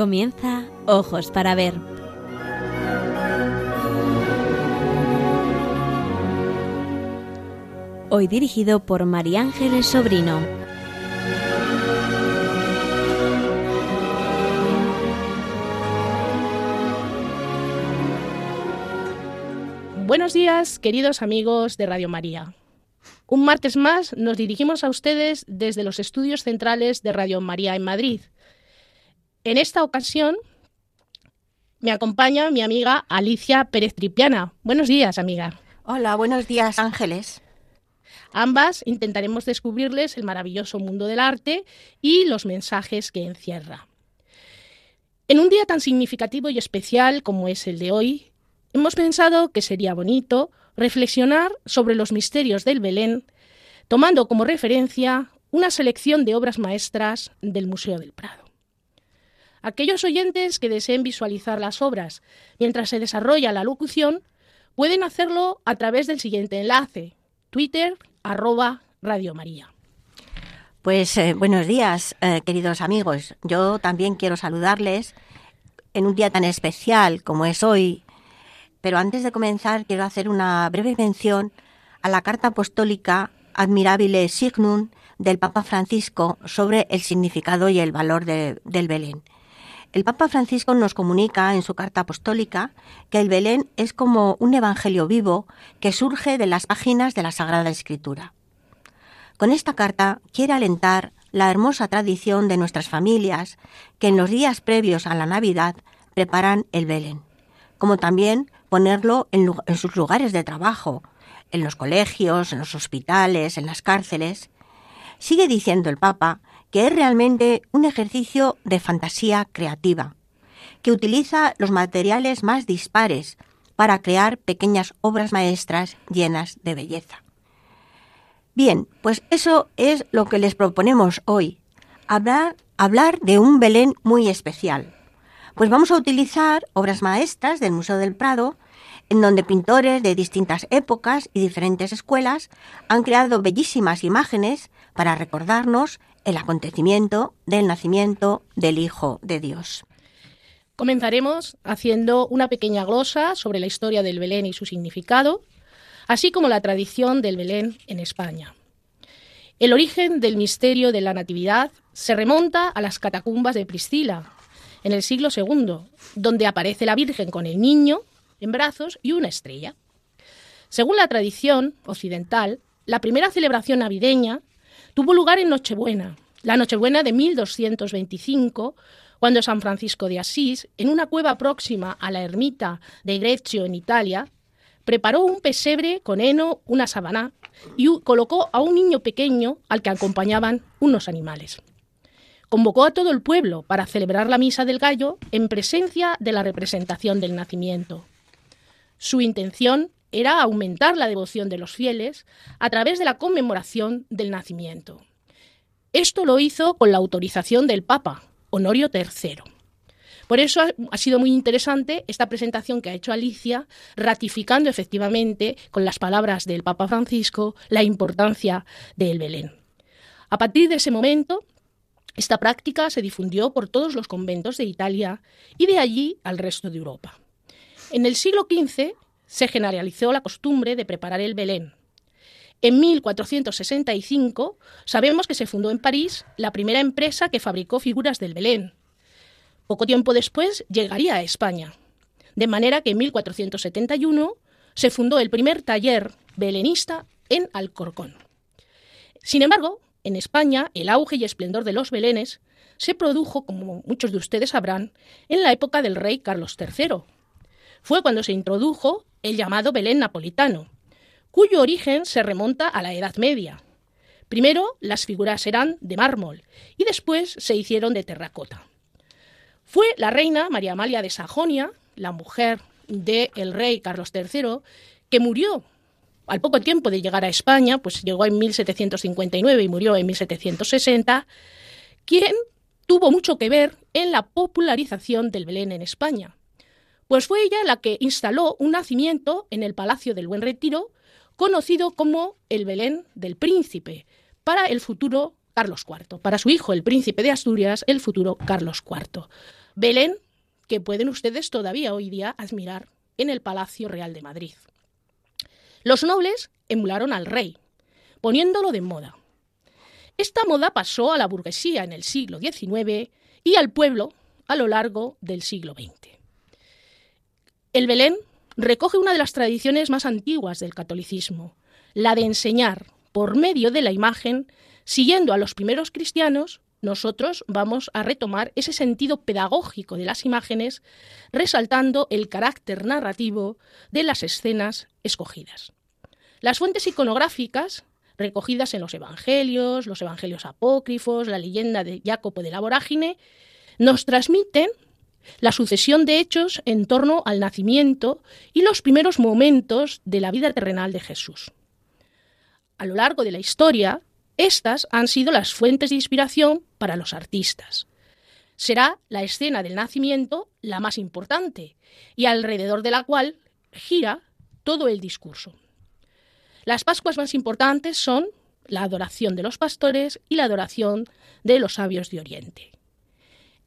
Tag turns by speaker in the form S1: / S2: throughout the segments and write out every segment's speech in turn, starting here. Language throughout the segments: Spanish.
S1: Comienza Ojos para Ver. Hoy dirigido por María Ángeles Sobrino.
S2: Buenos días, queridos amigos de Radio María. Un martes más nos dirigimos a ustedes desde los estudios centrales de Radio María en Madrid. En esta ocasión me acompaña mi amiga Alicia Pérez Tripiana. Buenos días, amiga.
S3: Hola, buenos días, Ángeles.
S2: Ambas intentaremos descubrirles el maravilloso mundo del arte y los mensajes que encierra. En un día tan significativo y especial como es el de hoy, hemos pensado que sería bonito reflexionar sobre los misterios del Belén, tomando como referencia una selección de obras maestras del Museo del Prado. Aquellos oyentes que deseen visualizar las obras mientras se desarrolla la locución pueden hacerlo a través del siguiente enlace, twitter arroba Radio María.
S3: Pues eh, buenos días, eh, queridos amigos. Yo también quiero saludarles en un día tan especial como es hoy, pero antes de comenzar quiero hacer una breve mención a la carta apostólica Admirabile Signum del Papa Francisco sobre el significado y el valor del Belén. El Papa Francisco nos comunica en su carta apostólica que el Belén es como un evangelio vivo que surge de las páginas de la Sagrada Escritura. Con esta carta quiere alentar la hermosa tradición de nuestras familias que en los días previos a la Navidad preparan el Belén, como también ponerlo en, sus lugares de trabajo, en los colegios, en los hospitales, en las cárceles. Sigue diciendo el Papa que es realmente un ejercicio de fantasía creativa, que utiliza los materiales más dispares para crear pequeñas obras maestras llenas de belleza. Bien, pues eso es lo que les proponemos hoy, hablar, hablar de un Belén muy especial, pues vamos a utilizar obras maestras del Museo del Prado, en donde pintores de distintas épocas y diferentes escuelas han creado bellísimas imágenes para recordarnos el acontecimiento del nacimiento del Hijo de Dios.
S2: Comenzaremos haciendo una pequeña glosa sobre la historia del Belén y su significado, así como la tradición del Belén en España. El origen del misterio de la Natividad se remonta a las catacumbas de Priscila, en el siglo II, donde aparece la Virgen con el niño en brazos y una estrella. Según la tradición occidental, la primera celebración navideña tuvo lugar en Nochebuena, la Nochebuena de 1225, cuando San Francisco de Asís, en una cueva próxima a la ermita de Greccio en Italia, preparó un pesebre con heno, una sabana y colocó a un niño pequeño al que acompañaban unos animales convocó a todo el pueblo para celebrar la misa del gallo en presencia de la representación del nacimiento. Su intención era aumentar la devoción de los fieles a través de la conmemoración del nacimiento. Esto lo hizo con la autorización del Papa, Honorio III. Por eso ha sido muy interesante esta presentación que ha hecho Alicia, ratificando efectivamente, con las palabras del Papa Francisco, la importancia del Belén. A partir de ese momento, esta práctica se difundió por todos los conventos de Italia y de allí al resto de Europa. En el siglo XV se generalizó la costumbre de preparar el Belén. En 1465 sabemos que se fundó en París la primera empresa que fabricó figuras del Belén. Poco tiempo después llegaría a España, de manera que en 1471 se fundó el primer taller belenista en Alcorcón. Sin embargo, en España, el auge y esplendor de los belenes se produjo, como muchos de ustedes sabrán, en la época del rey Carlos III. Fue cuando se introdujo el llamado Belén napolitano, cuyo origen se remonta a la Edad Media. Primero las figuras eran de mármol y después se hicieron de terracota. Fue la reina María Amalia de Sajonia, la mujer del rey Carlos III, que murió al poco tiempo de llegar a España, pues llegó en 1759 y murió en 1760, quien tuvo mucho que ver en la popularización del Belén en España. Pues fue ella la que instaló un nacimiento en el Palacio del Buen Retiro, conocido como el Belén del Príncipe, para el futuro Carlos IV, para su hijo, el príncipe de Asturias, el futuro Carlos IV. Belén, que pueden ustedes todavía hoy día admirar en el Palacio Real de Madrid. Los nobles emularon al rey, poniéndolo de moda. Esta moda pasó a la burguesía en el siglo XIX y al pueblo a lo largo del siglo XX. El Belén recoge una de las tradiciones más antiguas del catolicismo, la de enseñar por medio de la imagen, siguiendo a los primeros cristianos, nosotros vamos a retomar ese sentido pedagógico de las imágenes, resaltando el carácter narrativo de las escenas escogidas. Las fuentes iconográficas recogidas en los evangelios, los evangelios apócrifos, la leyenda de Jacopo de la Vorágine, nos transmiten la sucesión de hechos en torno al nacimiento y los primeros momentos de la vida terrenal de Jesús. A lo largo de la historia, estas han sido las fuentes de inspiración para los artistas. Será la escena del nacimiento la más importante y alrededor de la cual gira todo el discurso. Las Pascuas más importantes son la adoración de los pastores y la adoración de los sabios de Oriente.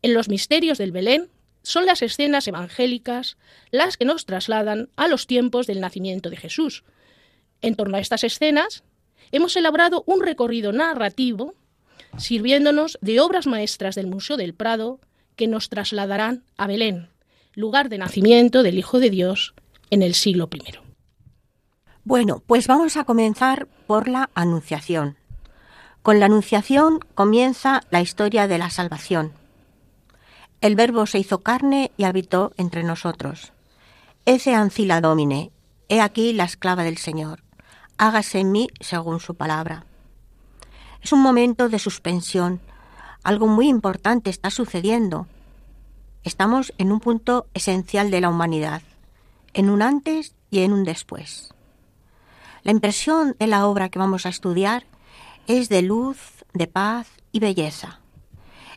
S2: En los misterios del Belén son las escenas evangélicas las que nos trasladan a los tiempos del nacimiento de Jesús. En torno a estas escenas hemos elaborado un recorrido narrativo sirviéndonos de obras maestras del Museo del Prado que nos trasladarán a Belén, lugar de nacimiento del Hijo de Dios en el siglo I.
S3: Bueno, pues vamos a comenzar por la Anunciación. Con la Anunciación comienza la historia de la salvación. El Verbo se hizo carne y habitó entre nosotros. Ece ancila domine, he aquí la esclava del Señor. Hágase en mí según su palabra. Es un momento de suspensión. Algo muy importante está sucediendo. Estamos en un punto esencial de la humanidad, en un antes y en un después. La impresión de la obra que vamos a estudiar es de luz, de paz y belleza.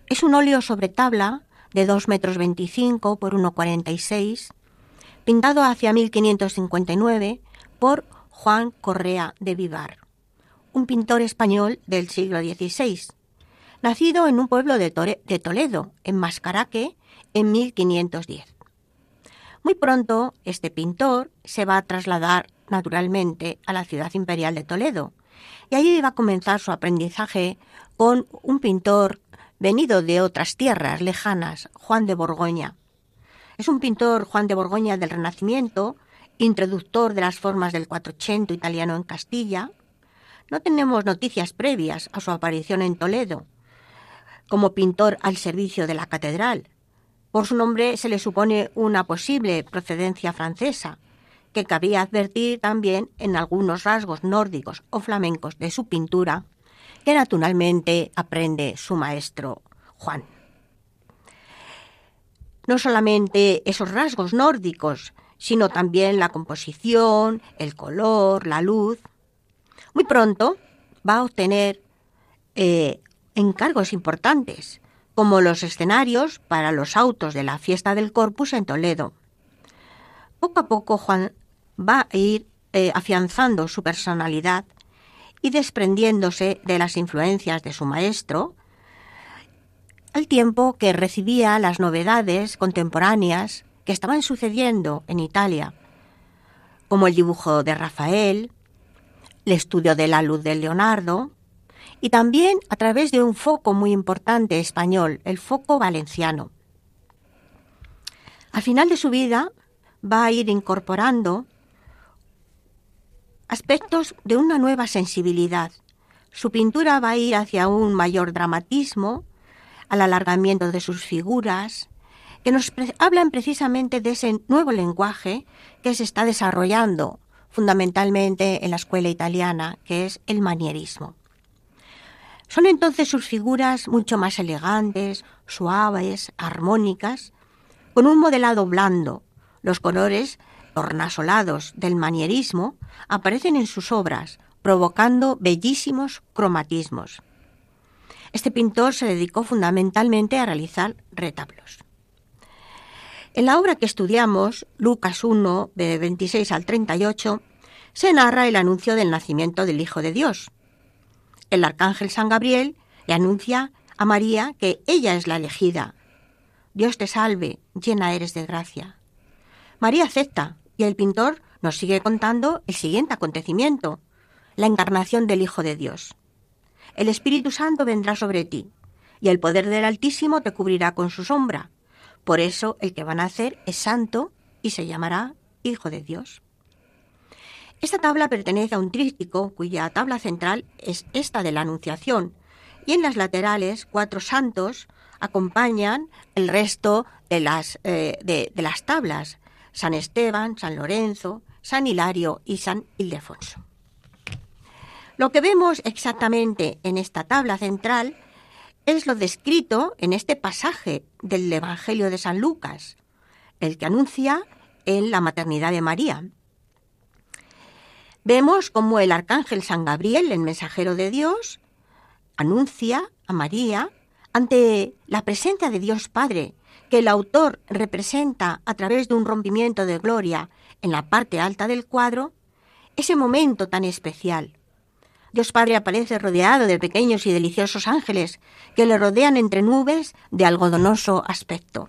S3: Es un óleo sobre tabla de 2 metros 25 por 1,46, pintado hacia 1559 por Juan Correa de Vivar, un pintor español del siglo XVI, nacido en un pueblo de, de Toledo, en Mascaraque, en 1510. Muy pronto, este pintor se va a trasladar naturalmente a la ciudad imperial de Toledo. Y allí iba a comenzar su aprendizaje con un pintor venido de otras tierras lejanas, Juan de Borgoña. Es un pintor Juan de Borgoña del Renacimiento, introductor de las formas del Quattrocento italiano en Castilla. No tenemos noticias previas a su aparición en Toledo como pintor al servicio de la catedral. Por su nombre se le supone una posible procedencia francesa, que cabía advertir también en algunos rasgos nórdicos o flamencos de su pintura, que naturalmente aprende su maestro Juan. No solamente esos rasgos nórdicos, sino también la composición, el color, la luz. Muy pronto va a obtener eh, encargos importantes, como los escenarios para los autos de la fiesta del Corpus en Toledo. Poco a poco Juan va a ir eh, afianzando su personalidad y desprendiéndose de las influencias de su maestro, al tiempo que recibía las novedades contemporáneas que estaban sucediendo en Italia, como el dibujo de Rafael, el estudio de la luz de Leonardo, y también a través de un foco muy importante español, el foco valenciano. Al final de su vida va a ir incorporando aspectos de una nueva sensibilidad. Su pintura va a ir hacia un mayor dramatismo, al alargamiento de sus figuras, que nos hablan precisamente de ese nuevo lenguaje que se está desarrollando fundamentalmente en la escuela italiana, que es el manierismo. Son entonces sus figuras mucho más elegantes, suaves, armónicas, con un modelado blando. Los colores tornasolados del manierismo aparecen en sus obras, provocando bellísimos cromatismos. Este pintor se dedicó fundamentalmente a realizar retablos. En la obra que estudiamos, Lucas 1, de 26 al 38, se narra el anuncio del nacimiento del Hijo de Dios. El arcángel San Gabriel le anuncia a María que ella es la elegida. Dios te salve, llena eres de gracia. María acepta y el pintor nos sigue contando el siguiente acontecimiento, la encarnación del Hijo de Dios. El Espíritu Santo vendrá sobre ti y el poder del Altísimo te cubrirá con su sombra. Por eso el que van a hacer es santo y se llamará Hijo de Dios. Esta tabla pertenece a un trístico cuya tabla central es esta de la Anunciación y en las laterales cuatro santos acompañan el resto de las, eh, de las tablas, San Esteban, San Lorenzo, San Hilario y San Ildefonso. Lo que vemos exactamente en esta tabla central es lo descrito en este pasaje del Evangelio de San Lucas, el que anuncia en la maternidad de María. Vemos cómo el arcángel San Gabriel, el mensajero de Dios, anuncia a María ante la presencia de Dios Padre, que el autor representa a través de un rompimiento de gloria en la parte alta del cuadro, ese momento tan especial. Dios Padre aparece rodeado de pequeños y deliciosos ángeles que le rodean entre nubes de algodonoso aspecto.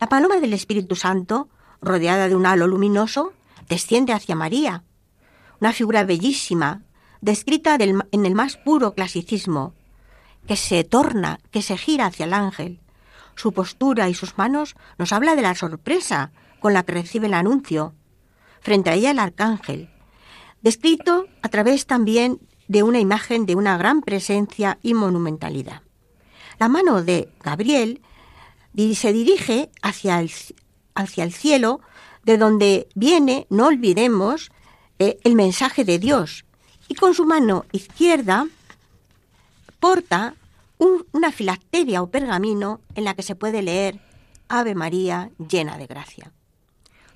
S3: La paloma del Espíritu Santo, rodeada de un halo luminoso, desciende hacia María, una figura bellísima, descrita en el más puro clasicismo, que se torna, que se gira hacia el ángel. Su postura y sus manos nos habla de la sorpresa con la que recibe el anuncio. Frente a ella el arcángel, descrito a través también de una imagen de una gran presencia y monumentalidad. La mano de Gabriel se dirige hacia el, hacia el cielo, de donde viene, no olvidemos, eh, el mensaje de Dios, y con su mano izquierda porta una filacteria o pergamino en la que se puede leer Ave María llena de gracia.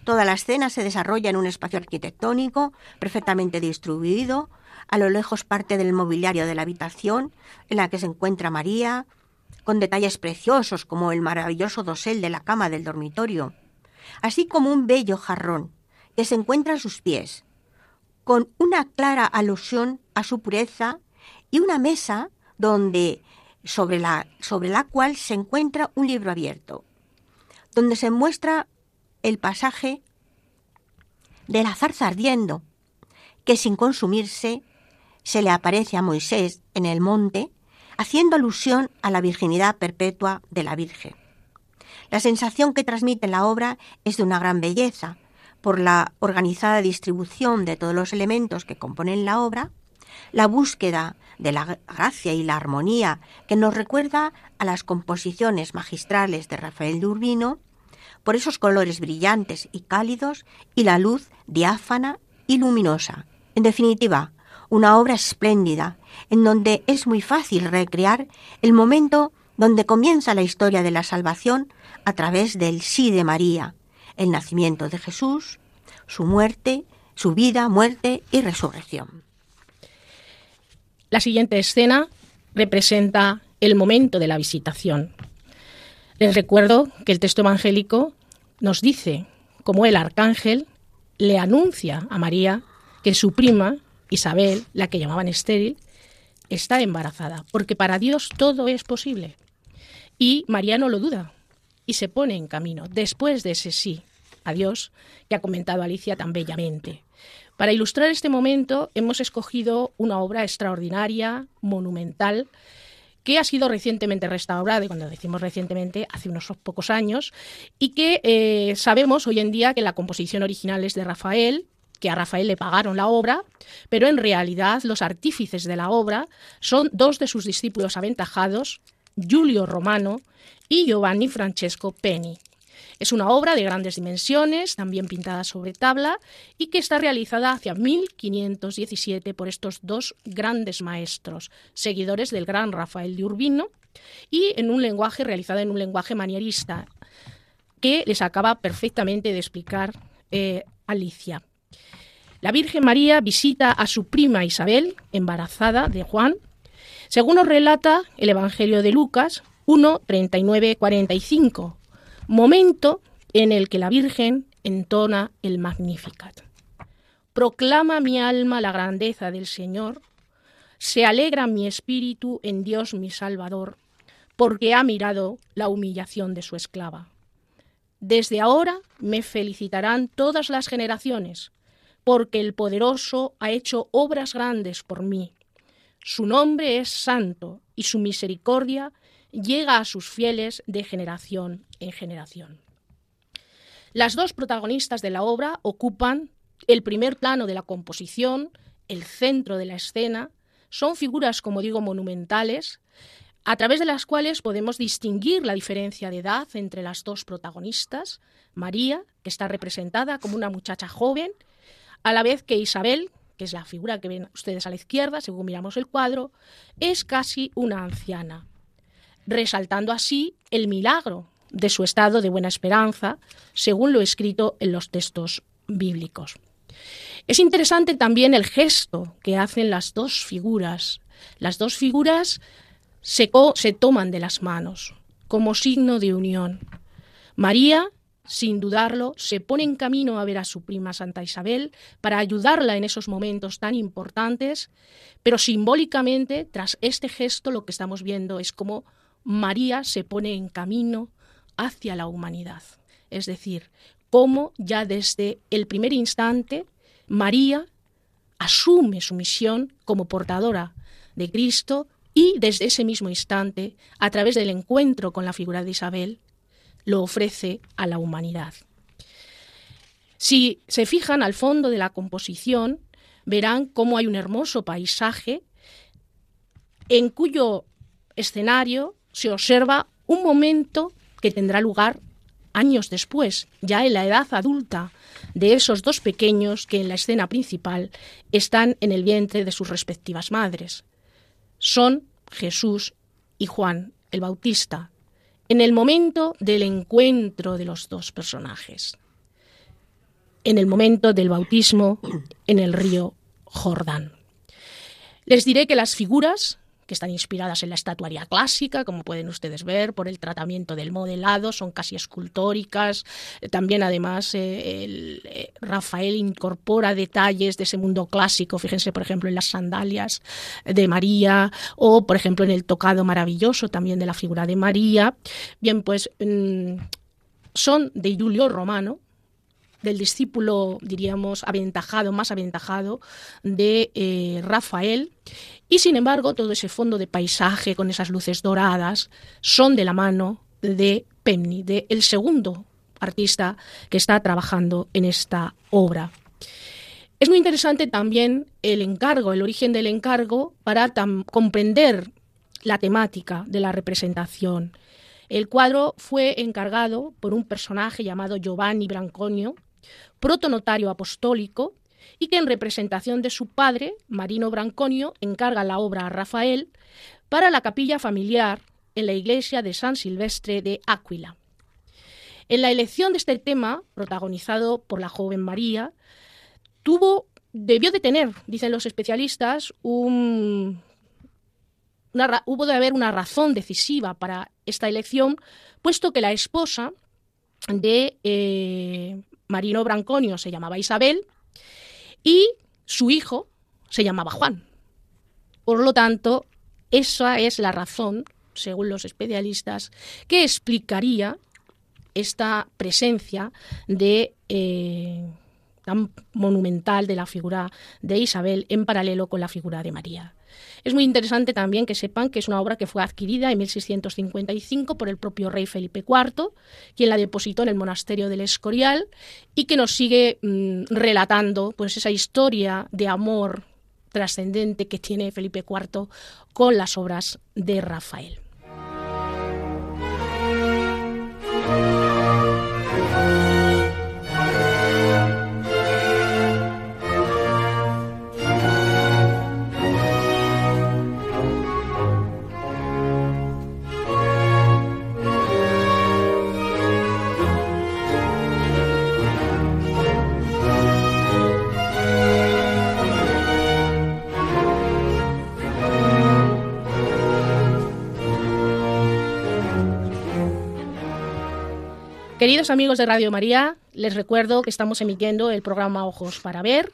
S3: Toda la escena se desarrolla en un espacio arquitectónico perfectamente distribuido. A lo lejos parte del mobiliario de la habitación en la que se encuentra María, con detalles preciosos como el maravilloso dosel de la cama del dormitorio, así como un bello jarrón que se encuentra a sus pies, con una clara alusión a su pureza y una mesa donde sobre la, sobre la cual se encuentra un libro abierto, donde se muestra el pasaje de la zarza ardiendo, que sin consumirse se le aparece a Moisés en el monte, haciendo alusión a la virginidad perpetua de la Virgen. La sensación que transmite la obra es de una gran belleza, por la organizada distribución de todos los elementos que componen la obra, la búsqueda de la gracia y la armonía que nos recuerda a las composiciones magistrales de Rafael de Urbino, por esos colores brillantes y cálidos y la luz diáfana y luminosa. En definitiva, una obra espléndida en donde es muy fácil recrear el momento donde comienza la historia de la salvación a través del sí de María, el nacimiento de Jesús, su muerte, su vida, muerte y resurrección.
S2: La siguiente escena representa el momento de la visitación. Les recuerdo que el texto evangélico nos dice cómo el arcángel le anuncia a María que su prima, Isabel, la que llamaban estéril, está embarazada, porque para Dios todo es posible. Y María no lo duda y se pone en camino después de ese sí a Dios que ha comentado Alicia tan bellamente. Para ilustrar este momento hemos escogido una obra extraordinaria, monumental, que ha sido recientemente restaurada, y cuando decimos recientemente, hace unos pocos años, y que eh, sabemos hoy en día que la composición original es de Rafael, que a Rafael le pagaron la obra, pero en realidad los artífices de la obra son dos de sus discípulos aventajados, Giulio Romano y Giovanni Francesco Peni. Es una obra de grandes dimensiones, también pintada sobre tabla, y que está realizada hacia 1517 por estos dos grandes maestros, seguidores del gran Rafael de Urbino, y en un lenguaje realizada en un lenguaje manierista, que les acaba perfectamente de explicar eh, Alicia. La Virgen María visita a su prima Isabel, embarazada de Juan, según nos relata el Evangelio de Lucas 1, 39, 45, momento en el que la Virgen entona el Magnificat. Proclama mi alma la grandeza del Señor, se alegra mi espíritu en Dios mi Salvador, porque ha mirado la humillación de su esclava. Desde ahora me felicitarán todas las generaciones, porque el poderoso ha hecho obras grandes por mí. Su nombre es santo y su misericordia llega a sus fieles de generación en generación. Las dos protagonistas de la obra ocupan el primer plano de la composición, el centro de la escena, son figuras, como digo, monumentales, a través de las cuales podemos distinguir la diferencia de edad entre las dos protagonistas, María, que está representada como una muchacha joven, a la vez que Isabel, que es la figura que ven ustedes a la izquierda, según miramos el cuadro, es casi una anciana, resaltando así el milagro de su estado de buena esperanza, según lo escrito en los textos bíblicos. Es interesante también el gesto que hacen las dos figuras. Las dos figuras se, se toman de las manos como signo de unión. María sin dudarlo, se pone en camino a ver a su prima Santa Isabel para ayudarla en esos momentos tan importantes, pero simbólicamente, tras este gesto, lo que estamos viendo es cómo María se pone en camino hacia la humanidad. Es decir, cómo ya desde el primer instante María asume su misión como portadora de Cristo y desde ese mismo instante, a través del encuentro con la figura de Isabel, lo ofrece a la humanidad. Si se fijan al fondo de la composición, verán cómo hay un hermoso paisaje en cuyo escenario se observa un momento que tendrá lugar años después, ya en la edad adulta de esos dos pequeños que en la escena principal están en el vientre de sus respectivas madres. Son Jesús y Juan el Bautista, en el momento del encuentro de los dos personajes, en el momento del bautismo en el río Jordán. Les diré que las figuras están inspiradas en la estatuaria clásica, como pueden ustedes ver, por el tratamiento del modelado, son casi escultóricas. También, además, eh, eh, Rafael incorpora detalles de ese mundo clásico, fíjense, por ejemplo, en las sandalias de María o, por ejemplo, en el tocado maravilloso también de la figura de María. Bien, pues mm, son de Julio Romano, del discípulo, diríamos, aventajado, más aventajado de eh, Rafael. Y sin embargo, todo ese fondo de paisaje con esas luces doradas son de la mano de Pemni, de el segundo artista que está trabajando en esta obra. Es muy interesante también el encargo, el origen del encargo para comprender la temática de la representación. El cuadro fue encargado por un personaje llamado Giovanni Branconio, protonotario apostólico, y que en representación de su padre, Marino Branconio, encarga la obra a Rafael para la capilla familiar en la iglesia de San Silvestre de Áquila. En la elección de este tema, protagonizado por la joven María, tuvo, debió de tener, dicen los especialistas, un, hubo de haber una razón decisiva para esta elección, puesto que la esposa de eh, Marino Branconio se llamaba Isabel y su hijo se llamaba Juan. Por lo tanto, esa es la razón, según los especialistas, que explicaría esta presencia de eh, tan monumental de la figura de Isabel en paralelo con la figura de María. Es muy interesante también que sepan que es una obra que fue adquirida en 1655 por el propio rey Felipe IV, quien la depositó en el monasterio del Escorial y que nos sigue mm, relatando pues esa historia de amor trascendente que tiene Felipe IV con las obras de Rafael. Queridos amigos de Radio María, les recuerdo que estamos emitiendo el programa Ojos para Ver,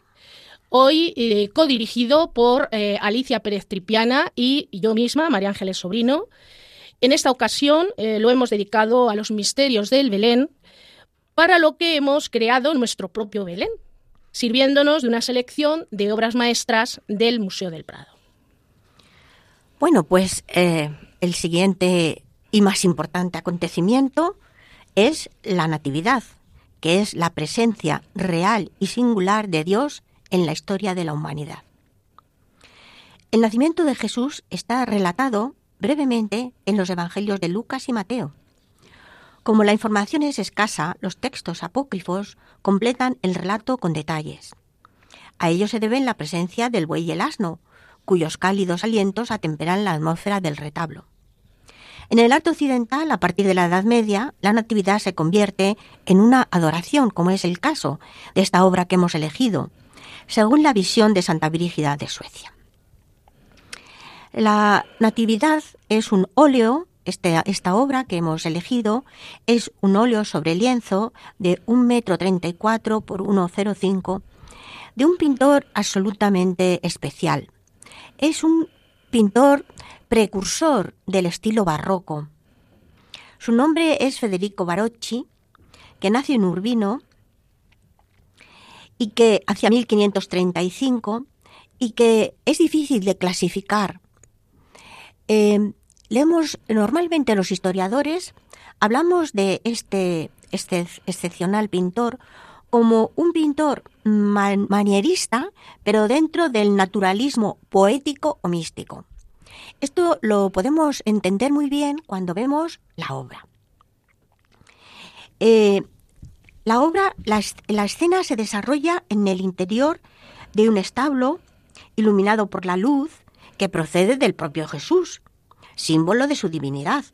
S2: hoy eh, codirigido por eh, Alicia Pérez Tripiana y yo misma, María Ángeles Sobrino. En esta ocasión eh, lo hemos dedicado a los misterios del Belén, para lo que hemos creado nuestro propio Belén, sirviéndonos de una selección de obras maestras del Museo del Prado.
S3: Bueno, pues eh, el siguiente y más importante acontecimiento es la Natividad, que es la presencia real y singular de Dios en la historia de la humanidad. El nacimiento de Jesús está relatado brevemente en los Evangelios de Lucas y Mateo. Como la información es escasa, los textos apócrifos completan el relato con detalles. A ello se deben la presencia del buey y el asno, cuyos cálidos alientos atemperan la atmósfera del retablo. En el arte occidental, a partir de la Edad Media, la Natividad se convierte en una adoración, como es el caso de esta obra que hemos elegido, según la visión de Santa Brígida de Suecia. La Natividad es un óleo, este, esta obra que hemos elegido es un óleo sobre lienzo de un metro treinta por 1,05 de un pintor absolutamente especial. Es un pintor precursor del estilo barroco. Su nombre es Federico Barocci, que nació en Urbino y que hacia 1535 y que es difícil de clasificar eh, leemos normalmente los historiadores, hablamos de este, este excepcional pintor como un pintor manierista, pero dentro del naturalismo poético o místico. Esto lo podemos entender muy bien cuando vemos la obra. Eh, la obra, la escena se desarrolla en el interior de un establo iluminado por la luz que procede del propio Jesús, símbolo de su divinidad.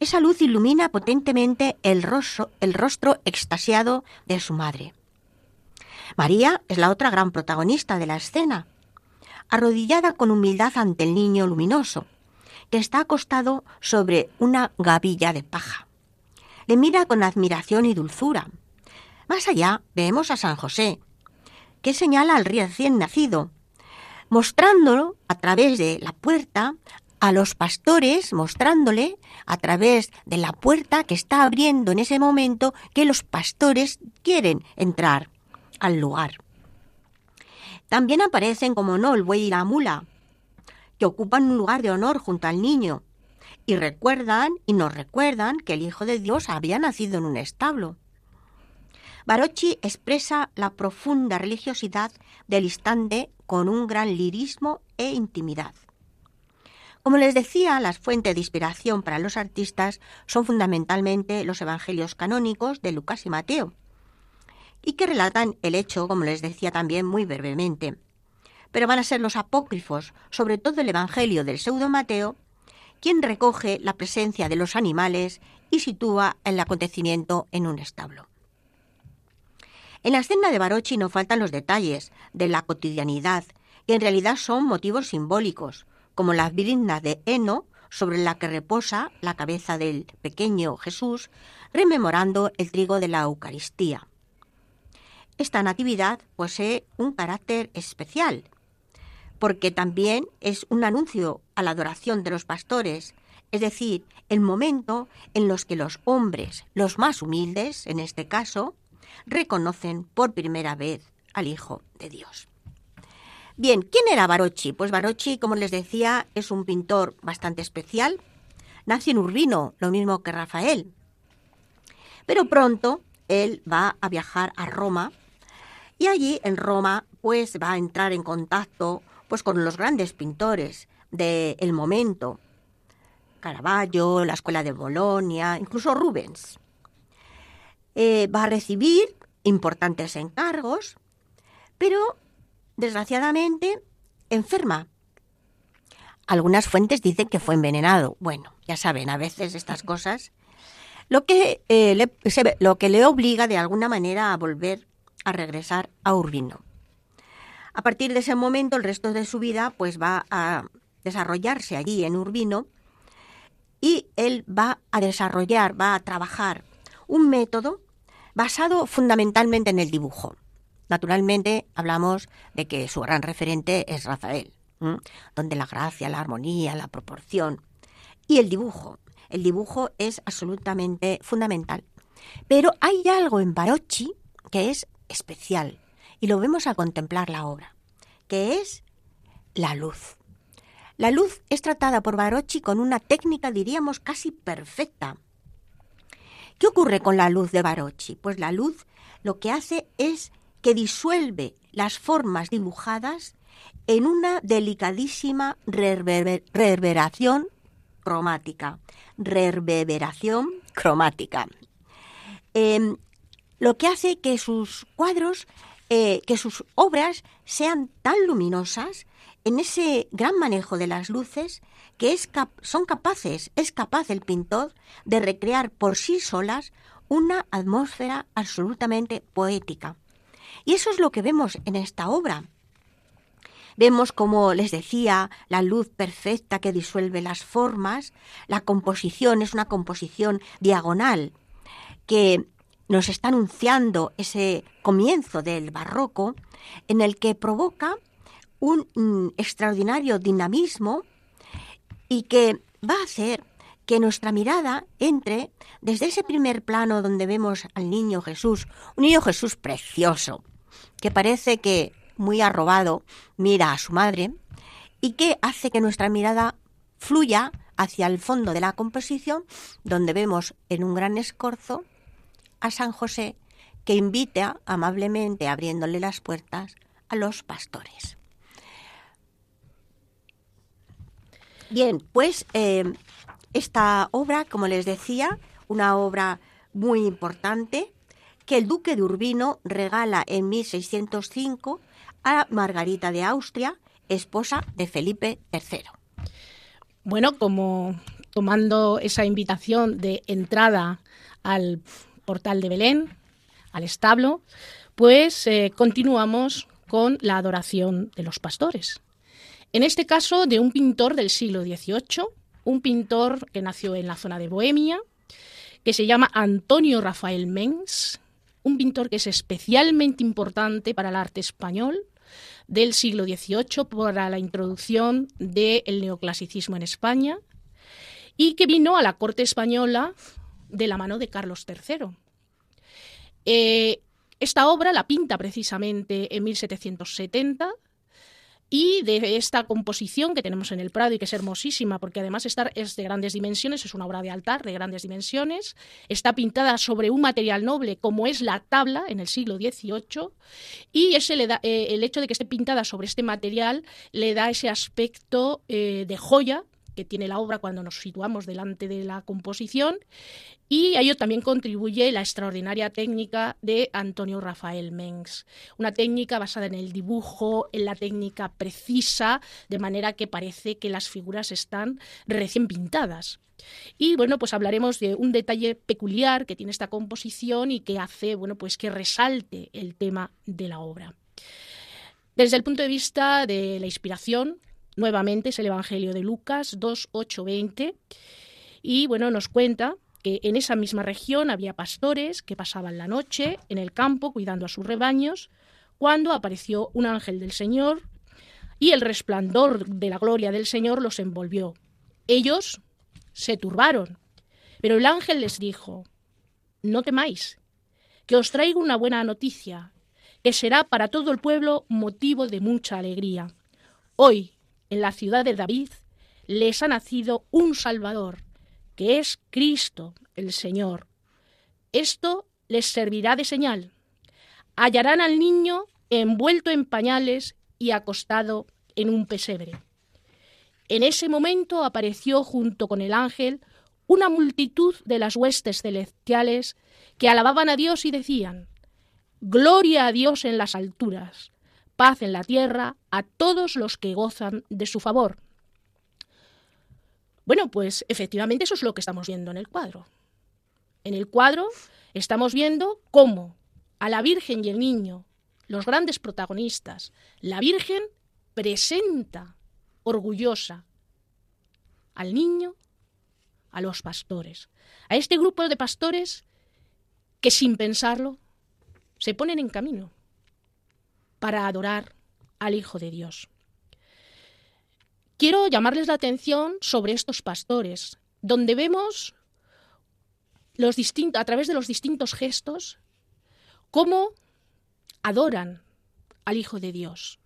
S3: Esa luz ilumina potentemente el el rostro extasiado de su madre. María es la otra gran protagonista de la escena, arrodillada con humildad ante el niño luminoso, que está acostado sobre una gavilla de paja. Le mira con admiración y dulzura. Más allá vemos a San José, que señala al recién nacido, mostrándolo a través de la puerta a los pastores, mostrándole a través de la puerta que está abriendo en ese momento que los pastores quieren entrar al lugar. También aparecen, como no, el buey y la mula, que ocupan un lugar de honor junto al niño, y recuerdan y nos recuerdan que el Hijo de Dios había nacido en un establo. Barocci expresa la profunda religiosidad del instante con un gran lirismo e intimidad. Como les decía, las fuentes de inspiración para los artistas son fundamentalmente los evangelios canónicos de Lucas y Mateo, y que relatan el hecho, como les decía también muy brevemente. Pero van a ser los apócrifos, sobre todo el Evangelio del pseudo Mateo, quien recoge la presencia de los animales y sitúa el acontecimiento en un establo. En la escena de Barocci no faltan los detalles de la cotidianidad, que en realidad son motivos simbólicos, como la brinda de heno sobre la que reposa la cabeza del pequeño Jesús, rememorando el trigo de la Eucaristía. Esta natividad posee un carácter especial, porque también es un anuncio a la adoración de los pastores, es decir, el momento en los que los hombres, los más humildes en este caso, reconocen por primera vez al Hijo de Dios. Bien, ¿quién era Barocci? Pues Barocci, como les decía, es un pintor bastante especial. Nació en Urbino, lo mismo que Rafael. Pero pronto él va a viajar a Roma y allí en Roma pues va a entrar en contacto pues con los grandes pintores del momento. Caravaggio, la Escuela de Bolonia, incluso Rubens. Eh, va a recibir importantes encargos, pero desgraciadamente, enferma. Algunas fuentes dicen que fue envenenado. Bueno, ya saben, a veces estas cosas. Lo que, eh, le, lo que le obliga de alguna manera a volver a regresar a Urbino. A partir de ese momento, el resto de su vida pues va a desarrollarse allí en Urbino y él va a desarrollar, va a trabajar un método basado fundamentalmente en el dibujo. Naturalmente, hablamos de que su gran referente es Rafael, donde la gracia, la armonía, la proporción y el dibujo. El dibujo es absolutamente fundamental. Pero hay algo en Barocci que es especial y lo vemos a contemplar la obra, que es la luz. La luz es tratada por Barocci con una técnica, diríamos, casi perfecta. ¿Qué ocurre con la luz de Barocci? Pues la luz lo que hace es que disuelve las formas dibujadas en una delicadísima reverberación cromática. Reverberación cromática. Em, lo que hace que sus cuadros, eh, que sus obras sean tan luminosas en ese gran manejo de las luces que es son capaces, es capaz el pintor de recrear por sí solas una atmósfera absolutamente poética. Y eso es lo que vemos en esta obra. Vemos, como les decía, la luz perfecta que disuelve las formas. La composición es una composición diagonal que nos está anunciando ese comienzo del barroco en el que provoca un mm, extraordinario dinamismo y que va a hacer que nuestra mirada entre desde ese primer plano donde vemos al niño Jesús, un niño Jesús precioso, que parece que muy arrobado mira a su madre y que hace que nuestra mirada fluya hacia el fondo de la composición, donde vemos en un gran escorzo a San José que invita amablemente abriéndole las puertas a los pastores. Bien, pues eh, esta obra, como les decía, una obra muy importante que el duque de Urbino regala en 1605 a Margarita de Austria, esposa de Felipe III.
S2: Bueno, como tomando esa invitación de entrada al portal de Belén, al establo, pues eh, continuamos con la adoración de los pastores. En este caso, de un pintor del siglo XVIII, un pintor que nació en la zona de Bohemia, que se llama Antonio Rafael Mengs, un pintor que es especialmente importante para el arte español del siglo XVIII, para la introducción del neoclasicismo en España, y que vino a la corte española de la mano de Carlos III. Eh, esta obra la pinta precisamente en 1770 y de esta composición que tenemos en el Prado y que es hermosísima, porque además estar es de grandes dimensiones, es una obra de altar de grandes dimensiones, está pintada sobre un material noble como es la tabla en el siglo XVIII, y ese le da, eh, el hecho de que esté pintada sobre este material le da ese aspecto eh, de joya que tiene la obra cuando nos situamos delante de la composición y a ello también contribuye la extraordinaria técnica de Antonio Rafael Mengs, una técnica basada en el dibujo, en la técnica precisa, de manera que parece que las figuras están recién pintadas. Y bueno, pues hablaremos de un detalle peculiar que tiene esta composición y que hace, bueno, pues que resalte el tema de la obra. Desde el punto de vista de la inspiración, Nuevamente es el Evangelio de Lucas 2, 8, 20. Y bueno, nos cuenta que en esa misma región había pastores que pasaban la noche en el campo cuidando a sus rebaños, cuando apareció un ángel del Señor y el resplandor de la gloria del Señor los envolvió. Ellos se turbaron, pero el ángel les dijo, no temáis, que os traigo una buena noticia, que será para todo el pueblo motivo de mucha alegría. Hoy, en la ciudad de David, les ha nacido un Salvador, que es Cristo el Señor. Esto les servirá de señal. Hallarán al niño envuelto en pañales y acostado en un pesebre. En ese momento apareció junto con el ángel una multitud de las huestes celestiales que alababan a Dios y decían, Gloria a Dios en las alturas paz en la tierra a todos los que gozan de su favor. Bueno, pues efectivamente eso es lo que estamos viendo en el cuadro. En el cuadro estamos viendo cómo a la Virgen y el niño, los grandes protagonistas, la Virgen presenta orgullosa al niño, a los pastores, a este grupo de pastores que sin pensarlo se ponen en camino para adorar al Hijo de Dios. Quiero llamarles la atención sobre estos pastores, donde vemos a través de los distintos gestos cómo adoran al Hijo de Dios.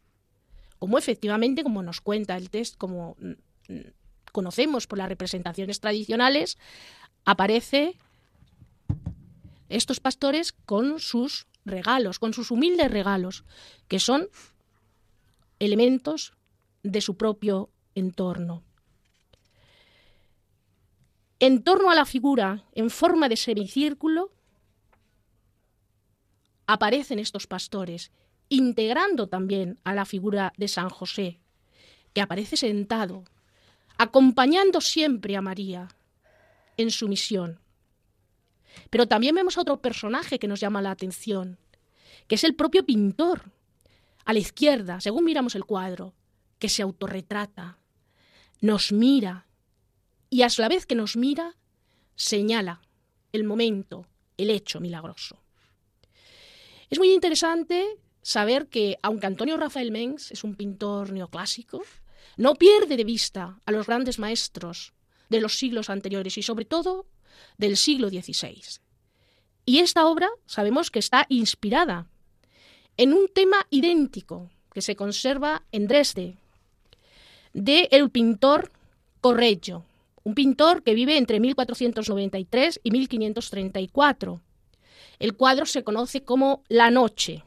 S2: Como efectivamente, como nos cuenta el texto, como conocemos por las representaciones tradicionales, aparece estos pastores con sus regalos, con sus humildes regalos, que son elementos de su propio entorno. En torno a la figura, en forma de semicírculo, aparecen estos pastores, integrando también a la figura de San José, que aparece sentado, acompañando siempre a María en su misión. Pero también vemos a otro personaje que nos llama la atención, que es el propio pintor, a la izquierda, según miramos el cuadro, que se autorretrata, nos mira y a la vez que nos mira, señala el momento, el hecho milagroso. Es muy interesante saber que, aunque Antonio Rafael Mengs es un pintor neoclásico, no pierde de vista a los grandes maestros de los siglos anteriores y sobre todo del siglo XVI. Y esta obra sabemos que está inspirada en un tema idéntico que se conserva en Dresde, de el pintor Correggio, un pintor que vive entre 1493 y 1534. El cuadro se conoce como La Noche.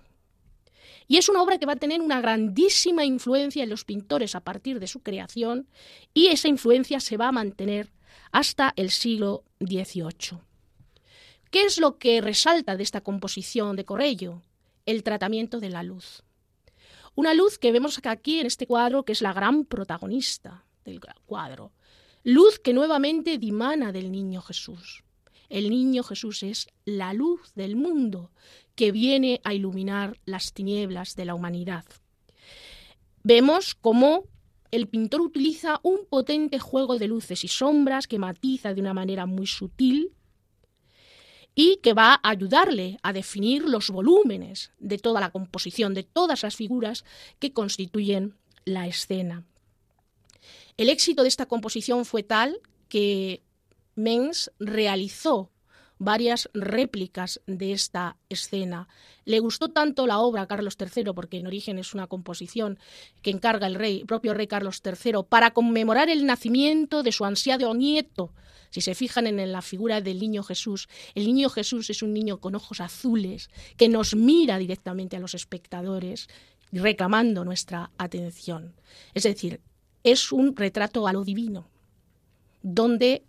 S2: Y es una obra que va a tener una grandísima influencia en los pintores a partir de su creación y esa influencia se va a mantener hasta el siglo XVIII. ¿Qué es lo que resalta de esta composición de Corello? El tratamiento de la luz. Una luz que vemos aquí en este cuadro que es la gran protagonista del cuadro. Luz que nuevamente dimana del niño Jesús. El niño Jesús es la luz del mundo que viene a iluminar las tinieblas de la humanidad. Vemos cómo el pintor utiliza un potente juego de luces y sombras que matiza de una manera muy sutil y que va a ayudarle a definir los volúmenes de toda la composición, de todas las figuras que constituyen la escena. El éxito de esta composición fue tal que Mengs realizó varias réplicas de esta escena. Le gustó tanto la obra a Carlos III, porque en origen es una composición que encarga el rey, propio rey Carlos III, para conmemorar el nacimiento de su ansiado nieto. Si se fijan en la figura del niño Jesús, el niño Jesús es un niño con ojos azules que nos mira directamente a los espectadores, reclamando nuestra atención. Es decir, es un retrato a lo divino, donde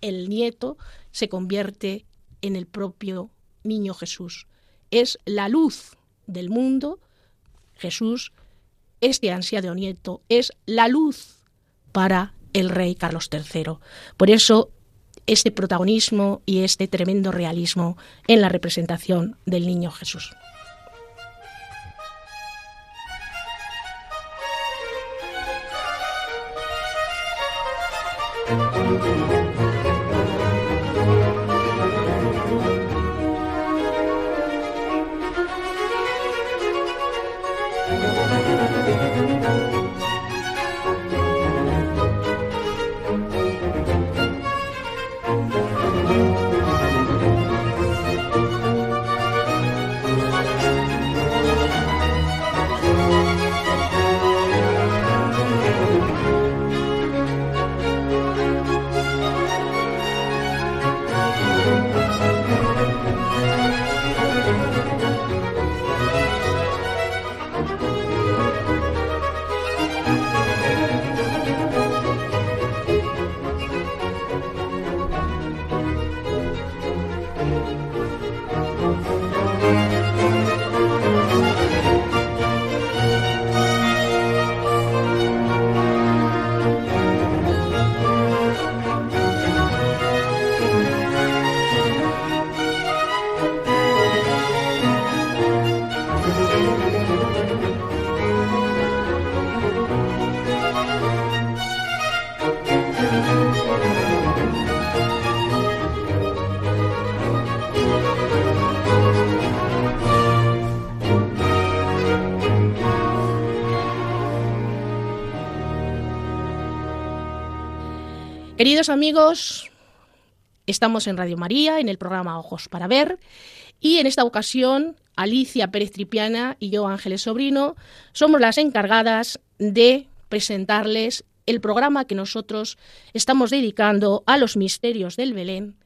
S2: el nieto se convierte en el propio niño Jesús. Es la luz del mundo. Jesús, este ansiado nieto, es la luz para el rey Carlos III. Por eso, este protagonismo y este tremendo realismo en la representación del niño Jesús. Queridos amigos, estamos en Radio María, en el programa Ojos para Ver, y en esta ocasión Alicia Pérez Tripiana y yo, Ángeles Sobrino, somos las encargadas de presentarles el programa que nosotros estamos dedicando a los misterios del Belén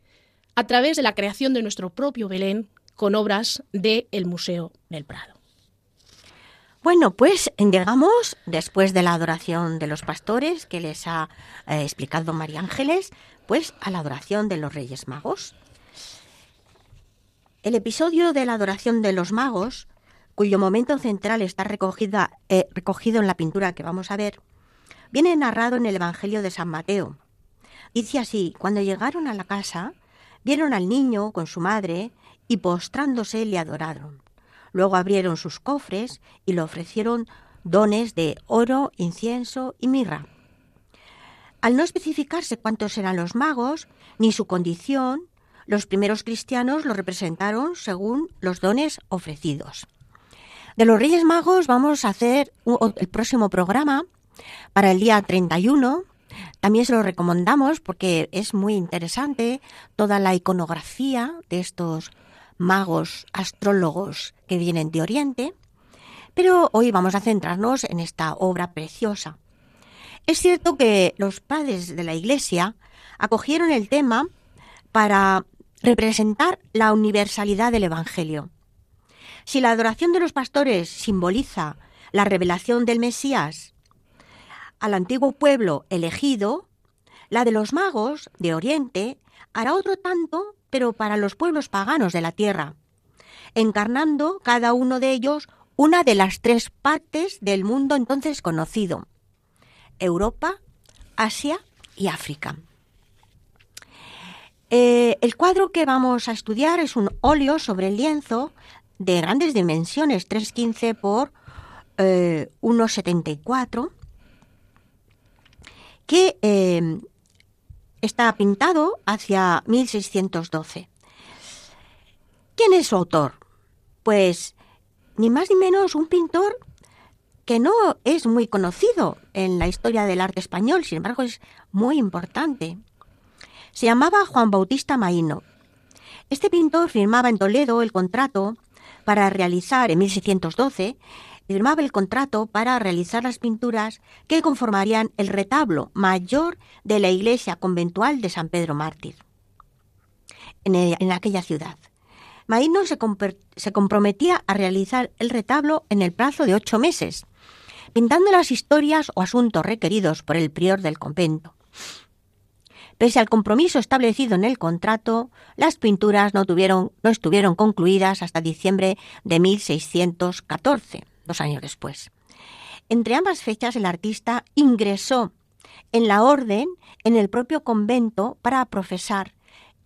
S2: a través de la creación de nuestro propio Belén con obras del Museo del Prado.
S3: Bueno, pues llegamos, después de la adoración de los pastores que les ha eh, explicado María Ángeles, pues a la adoración de los Reyes Magos. El episodio de la adoración de los magos, cuyo momento central está eh, recogido en la pintura que vamos a ver, viene narrado en el Evangelio de San Mateo. Dice así, cuando llegaron a la casa, vieron al niño con su madre y postrándose le adoraron. Luego abrieron sus cofres y le ofrecieron dones de oro, incienso y mirra. Al no especificarse cuántos eran los magos, ni su condición, los primeros cristianos lo representaron según los dones ofrecidos. De los Reyes Magos vamos a hacer el próximo programa para el día 31. También se lo recomendamos porque es muy interesante toda la iconografía de estos magos astrólogos que vienen de Oriente, pero hoy vamos a centrarnos en esta obra preciosa. Es cierto que los padres de la Iglesia acogieron el tema para representar la universalidad del Evangelio. Si la adoración de los pastores simboliza la revelación del Mesías al antiguo pueblo elegido, la de los magos de Oriente hará otro tanto pero para los pueblos paganos de la tierra, encarnando cada uno de ellos una de las tres partes del mundo entonces conocido, Europa, Asia y África. Eh, el cuadro que vamos a estudiar es un óleo sobre el lienzo de grandes dimensiones, 315 por 1,74, eh, que eh, está pintado hacia 1612. ¿Quién es su autor? Pues ni más ni menos un pintor que no es muy conocido en la historia del arte español, sin embargo es muy importante. Se llamaba Juan Bautista Maíno. Este pintor firmaba en Toledo el contrato para realizar en 1612 firmaba el contrato para realizar las pinturas que conformarían el retablo mayor de la iglesia conventual de San Pedro Mártir, en, aquella ciudad. Maíno se, se comprometía a realizar el retablo en el plazo de ocho meses, pintando las historias o asuntos requeridos por el prior del convento. Pese al compromiso establecido en el contrato, las pinturas no, no estuvieron concluidas hasta diciembre de 1614 dos años después. Entre ambas fechas el artista ingresó en la orden en el propio convento para profesar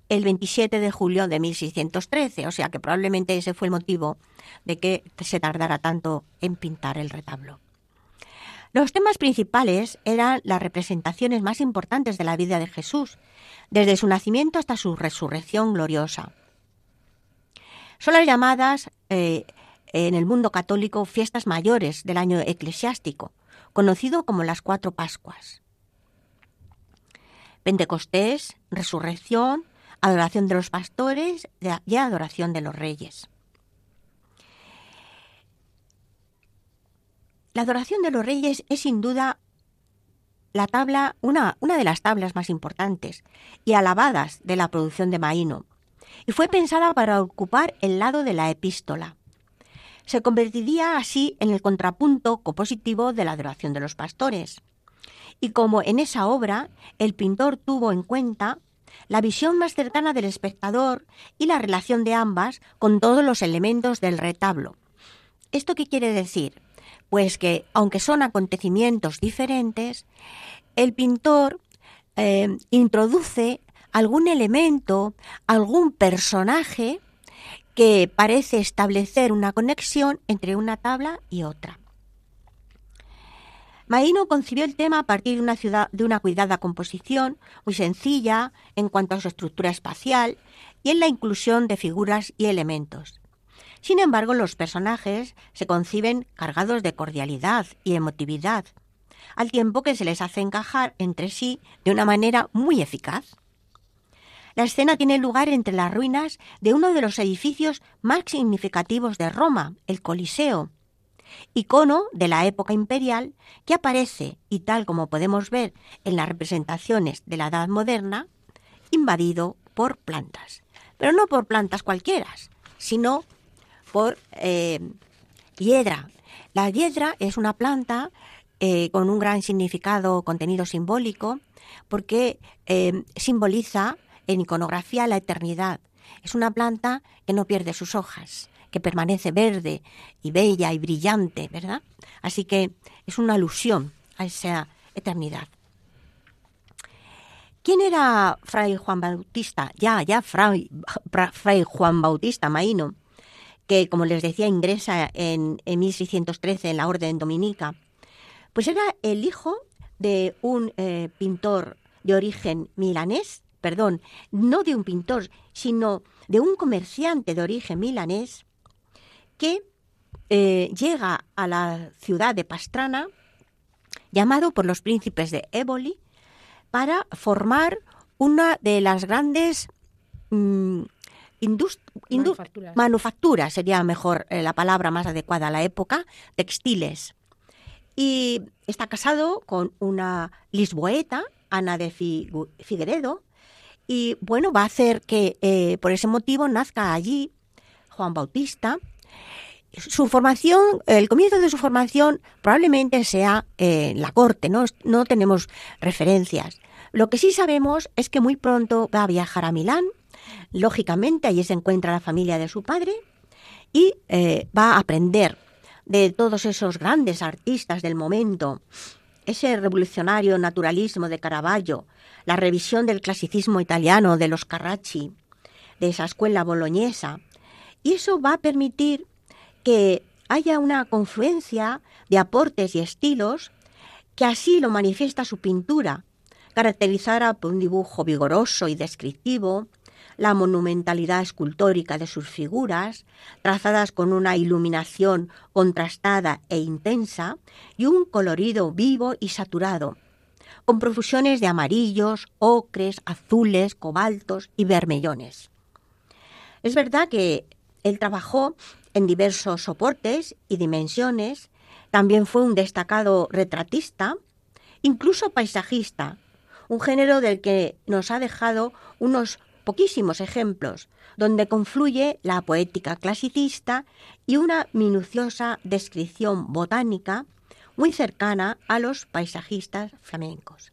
S3: el 27 de julio de 1613, o sea que probablemente ese fue el motivo de que se tardara tanto en pintar el retablo. Los temas principales eran las representaciones más importantes de la vida de Jesús, desde su nacimiento hasta su resurrección gloriosa. Son las llamadas eh, en el mundo católico fiestas mayores del año eclesiástico, conocido como las cuatro Pascuas. Pentecostés, resurrección, adoración de los pastores y adoración de los reyes. La adoración de los reyes es sin duda la tabla, una, una de las tablas más importantes y alabadas de la producción de Maíno, y fue pensada para ocupar el lado de la epístola se convertiría así en el contrapunto compositivo de la adoración de los pastores. Y como en esa obra el pintor tuvo en cuenta la visión más cercana del espectador y la relación de ambas con todos los elementos del retablo. ¿Esto qué quiere decir? Pues que, aunque son acontecimientos diferentes, el pintor eh, introduce algún elemento, algún personaje que parece establecer una conexión entre una tabla y otra. Maíno concibió el tema a partir de una, ciudad, de una cuidada composición, muy sencilla en cuanto a su estructura espacial y en la inclusión de figuras y elementos. Sin embargo, los personajes se conciben cargados de cordialidad y emotividad, al tiempo que se les hace encajar entre sí de una manera muy eficaz. La escena tiene lugar entre las ruinas de uno de los edificios más significativos de Roma, el Coliseo, icono de la época imperial que aparece, y tal como podemos ver en las representaciones de la Edad Moderna, invadido por plantas. Pero no por plantas cualquiera, sino por eh, hiedra. La hiedra es una planta eh, con un gran significado, contenido simbólico, porque eh, simboliza en iconografía la eternidad. Es una planta que no pierde sus hojas, que permanece verde y bella y brillante, ¿verdad? Así que es una alusión a esa eternidad. ¿Quién era Fray Juan Bautista? Ya, ya, Fray, Fray Juan Bautista Maíno, que como les decía ingresa en, en 1613 en la Orden Dominica. Pues era el hijo de un eh, pintor de origen milanés perdón, no de un pintor, sino de un comerciante de origen milanés que eh, llega a la ciudad de Pastrana, llamado por los príncipes de Éboli, para formar una de las grandes mm, manufacturas. sería mejor eh, la palabra más adecuada a la época, textiles. Y está casado con una lisboeta, Ana de Figueredo, y bueno, va a hacer que eh, por ese motivo nazca allí Juan Bautista. Su formación, el comienzo de su formación probablemente sea en la corte, ¿no? no tenemos referencias. Lo que sí sabemos es que muy pronto va a viajar a Milán, lógicamente allí se encuentra la familia de su padre y eh, va a aprender de todos esos grandes artistas del momento, ese revolucionario naturalismo de Caravaggio, la revisión del clasicismo italiano de los Carracci, de esa escuela boloñesa, y eso va a permitir que haya una confluencia de aportes y estilos que así lo manifiesta su pintura, caracterizada por un dibujo vigoroso y descriptivo, la monumentalidad escultórica de sus figuras, trazadas con una iluminación contrastada e intensa, y un colorido vivo y saturado, con profusiones de amarillos, ocres, azules, cobaltos y vermellones. Es verdad que él trabajó en diversos soportes y dimensiones, también fue un destacado retratista, incluso paisajista, un género del que nos ha dejado unos poquísimos ejemplos, donde confluye la poética clasicista y una minuciosa descripción botánica muy cercana a los paisajistas flamencos.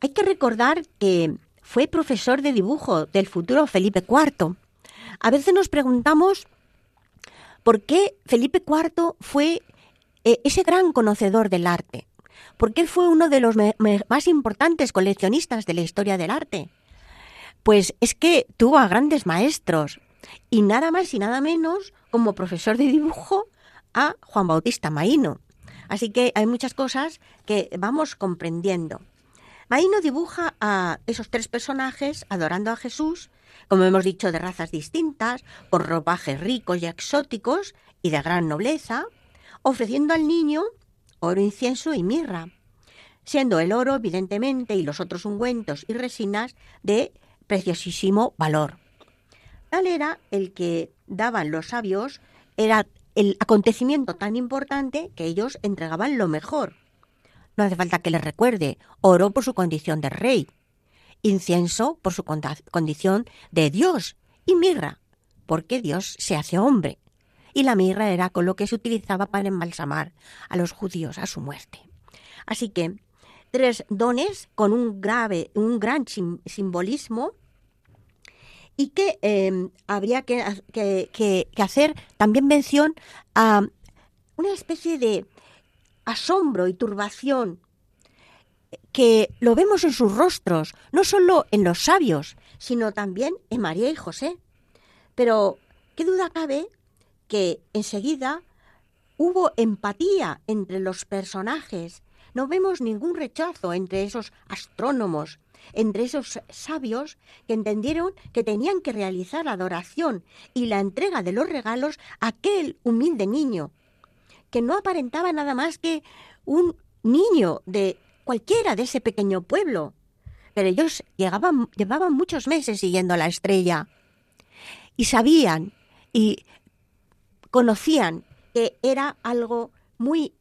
S3: Hay que recordar que fue profesor de dibujo del futuro Felipe IV. A veces nos preguntamos por qué Felipe IV fue eh, ese gran conocedor del arte, porque él fue uno de los más importantes coleccionistas de la historia del arte. Pues es que tuvo a grandes maestros y nada más y nada menos como profesor de dibujo a Juan Bautista Maíno. Así que hay muchas cosas que vamos comprendiendo. Maíno dibuja a esos tres personajes adorando a Jesús, como hemos dicho, de razas distintas, con ropajes ricos y exóticos y de gran nobleza, ofreciendo al niño oro, incienso y mirra, siendo el oro, evidentemente, y los otros ungüentos y resinas de preciosísimo valor. Tal era el que daban los sabios, era el acontecimiento tan importante que ellos entregaban lo mejor. No hace falta que les recuerde, oro por su condición de rey, incienso por su condición de Dios y mirra, porque Dios se hace hombre. Y la mirra era con lo que se utilizaba para embalsamar a los judíos a su muerte. Así que tres dones con un grave, un gran simbolismo y que em, habría que, hacer también mención a una especie de asombro y turbación que lo vemos en sus rostros, no solo en los sabios, sino también en María y José. Pero qué duda cabe que enseguida hubo empatía entre los personajes. No vemos ningún rechazo entre esos astrónomos, entre esos sabios que entendieron que tenían que realizar la adoración y la entrega de los regalos a aquel humilde niño, que no aparentaba nada más que un niño de cualquiera de ese pequeño pueblo. Pero ellos llegaban, llevaban muchos meses siguiendo la estrella y sabían y conocían que era algo muy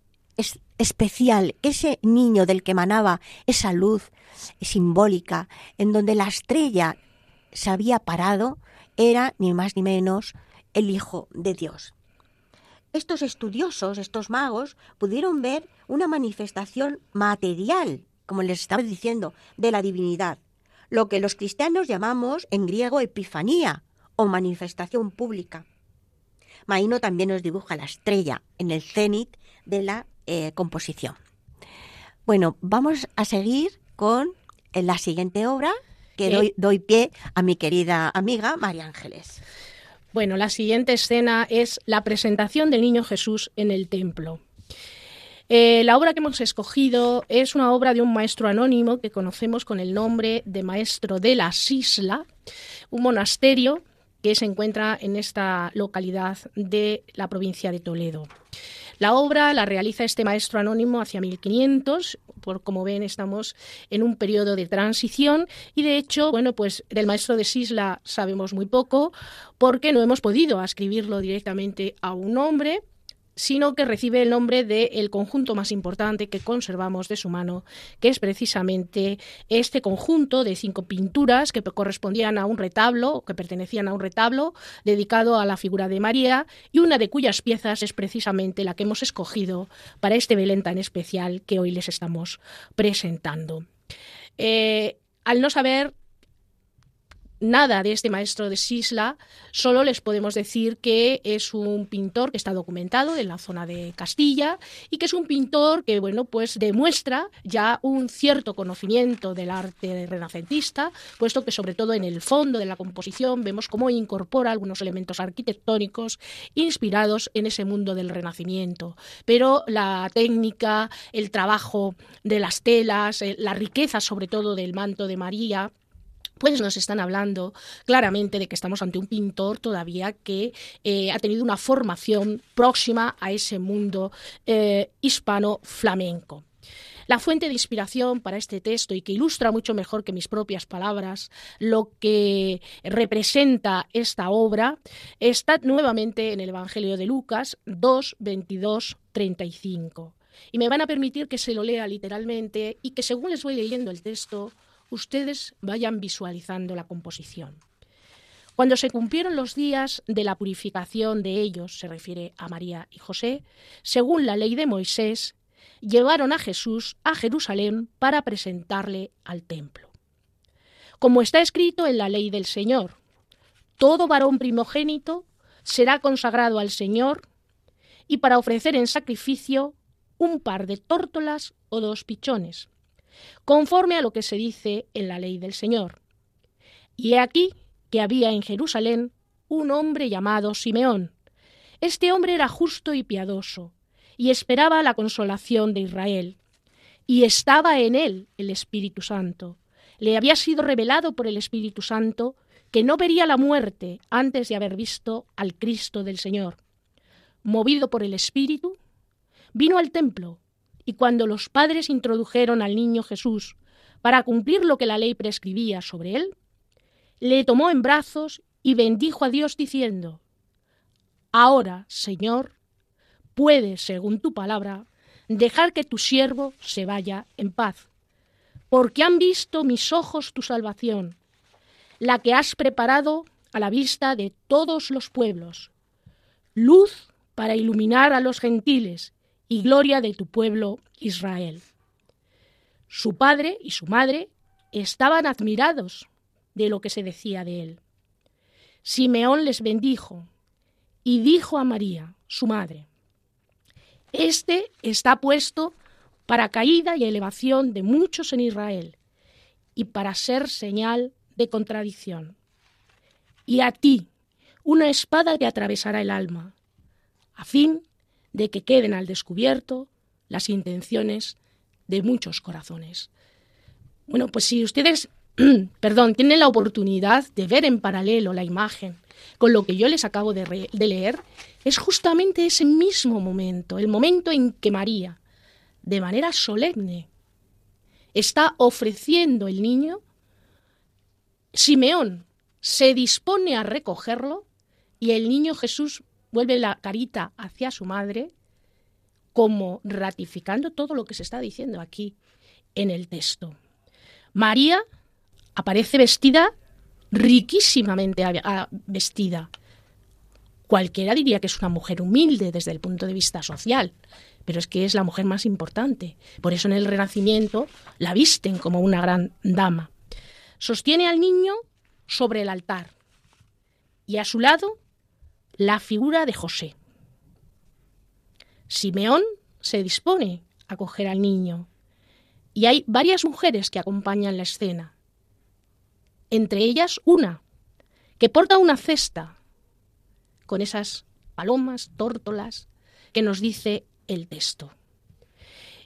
S3: especial, ese niño del que emanaba esa luz simbólica, en donde la estrella se había parado, era ni más ni menos el Hijo de Dios. Estos estudiosos, estos magos, pudieron ver una manifestación material, como les estaba diciendo, de la divinidad, lo que los cristianos llamamos en griego epifanía o manifestación pública. Maíno también nos dibuja la estrella en el cenit de la eh, composición. Bueno, vamos a seguir con eh, la siguiente obra que doy, doy pie a mi querida amiga María Ángeles.
S2: Bueno, la siguiente escena es la presentación del niño Jesús en el templo. Eh, la obra que hemos escogido es una obra de un maestro anónimo que conocemos con el nombre de Maestro de la Sisla, un monasterio que se encuentra en esta localidad de la provincia de Toledo. La obra la realiza este maestro anónimo hacia 1500. Por como ven, estamos en un periodo de transición y de hecho, bueno, pues del maestro de Sisla sabemos muy poco porque no hemos podido escribirlo directamente a un hombre, sino que recibe el nombre del conjunto más importante que conservamos de su mano, que es precisamente este conjunto de cinco pinturas que correspondían a un retablo, que pertenecían a un retablo dedicado a la figura de María, y una de cuyas piezas es precisamente la que hemos escogido para este Belén tan especial que hoy les estamos presentando. Eh, al no saber nada de este maestro de Sisla, solo les podemos decir que es un pintor que está documentado en la zona de Castilla y que es un pintor que, bueno, pues demuestra ya un cierto conocimiento del arte renacentista, puesto que sobre todo en el fondo de la composición vemos cómo incorpora algunos elementos arquitectónicos inspirados en ese mundo del Renacimiento. Pero la técnica, el trabajo de las telas, eh, la riqueza sobre todo del manto de María, pues nos están hablando claramente de que estamos ante un pintor todavía que eh, ha tenido una formación próxima a ese mundo eh, hispano-flamenco. La fuente de inspiración para este texto y que ilustra mucho mejor que mis propias palabras lo que representa esta obra está nuevamente en el Evangelio de Lucas 2, 22, 35. Y me van a permitir que se lo lea literalmente y que según les voy leyendo el texto, ustedes vayan visualizando la composición. Cuando se cumplieron los días de la purificación de ellos, se refiere a María y José, según la ley de Moisés, llevaron a Jesús a Jerusalén para presentarle al templo. Como está escrito en la ley del Señor, todo varón primogénito será consagrado al Señor y para ofrecer en sacrificio un par de tórtolas o dos pichones conforme a lo que se dice en la ley del Señor. Y he aquí que había en Jerusalén un hombre llamado Simeón. Este hombre era justo y piadoso, y esperaba la consolación de Israel. Y estaba en él el Espíritu Santo. Le había sido revelado por el Espíritu Santo que no vería la muerte antes de haber visto al Cristo del Señor. Movido por el Espíritu, vino al templo y cuando los padres introdujeron al niño Jesús para cumplir lo que la ley prescribía sobre él, le tomó en brazos y bendijo a Dios diciendo, Ahora, Señor, puedes, según tu palabra, dejar que tu siervo se vaya en paz, porque han visto mis ojos tu salvación, la que has preparado a la vista de todos los pueblos, luz para iluminar a los gentiles y gloria de tu pueblo Israel. Su padre y su madre estaban admirados de lo que se decía de él. Simeón les bendijo y dijo a María, su madre, Este está puesto para caída y elevación de muchos en Israel y para ser señal de contradicción. Y a ti una espada te atravesará el alma, a fin de que queden al descubierto las intenciones de muchos corazones. Bueno, pues si ustedes, perdón, tienen la oportunidad de ver en paralelo la imagen con lo que yo les acabo de, de leer, es justamente ese mismo momento, el momento en que María, de manera solemne. Está ofreciendo el niño. Simeón se dispone a recogerlo y el niño Jesús vuelve la carita hacia su madre como ratificando todo lo que se está diciendo aquí en el texto. María aparece vestida riquísimamente vestida. Cualquiera diría que es una mujer humilde desde el punto de vista social, pero es que es la mujer más importante. Por eso en el Renacimiento la visten como una gran dama. Sostiene al niño sobre el altar y a su lado la figura de José. Simeón se dispone a coger al niño y hay varias mujeres que acompañan la escena, entre ellas una que porta una cesta con esas palomas, tórtolas, que nos dice el texto.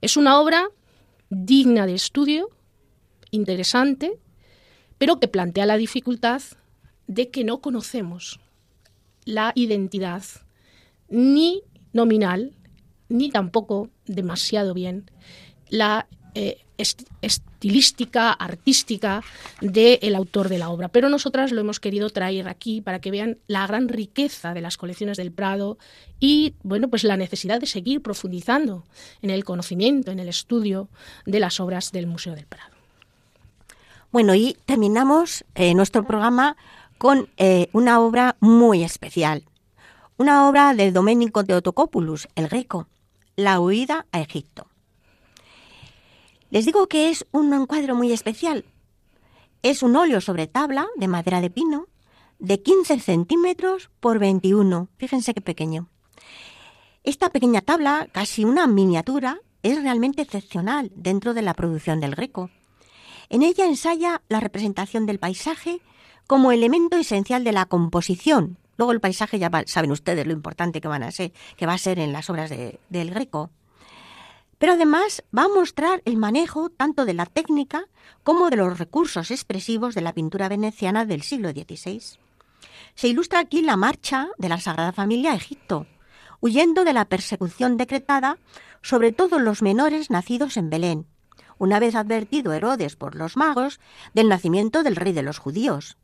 S2: Es una obra digna de estudio, interesante, pero que plantea la dificultad de que no conocemos la identidad ni nominal, ni tampoco demasiado bien la eh, estilística, artística del autor de la obra. Pero nosotras lo hemos querido traer aquí para que vean la gran riqueza de las colecciones del Prado y, bueno, pues la necesidad de seguir profundizando en el conocimiento, en el estudio de las obras del Museo del Prado.
S3: Bueno, y terminamos eh, nuestro programa con eh, una obra muy especial. Una obra de Domenico Teotocopoulos, el greco, La huida a Egipto. Les digo que es un encuadro muy especial. Es un óleo sobre tabla de madera de pino de 15 centímetros por 21. Fíjense qué pequeño. Esta pequeña tabla, casi una miniatura, es realmente excepcional dentro de la producción del Greco. En ella ensaya la representación del paisaje como elemento esencial de la composición. Luego el paisaje ya saben ustedes lo importante que van a ser, que va a ser en las obras del Greco. Pero además va a mostrar el manejo tanto de la técnica como de los recursos expresivos de la pintura veneciana del siglo XVI. Se ilustra aquí la marcha de la Sagrada Familia a Egipto, huyendo de la persecución decretada sobre todos los menores nacidos en Belén, una vez advertido Herodes por los magos del nacimiento del rey de los judíos.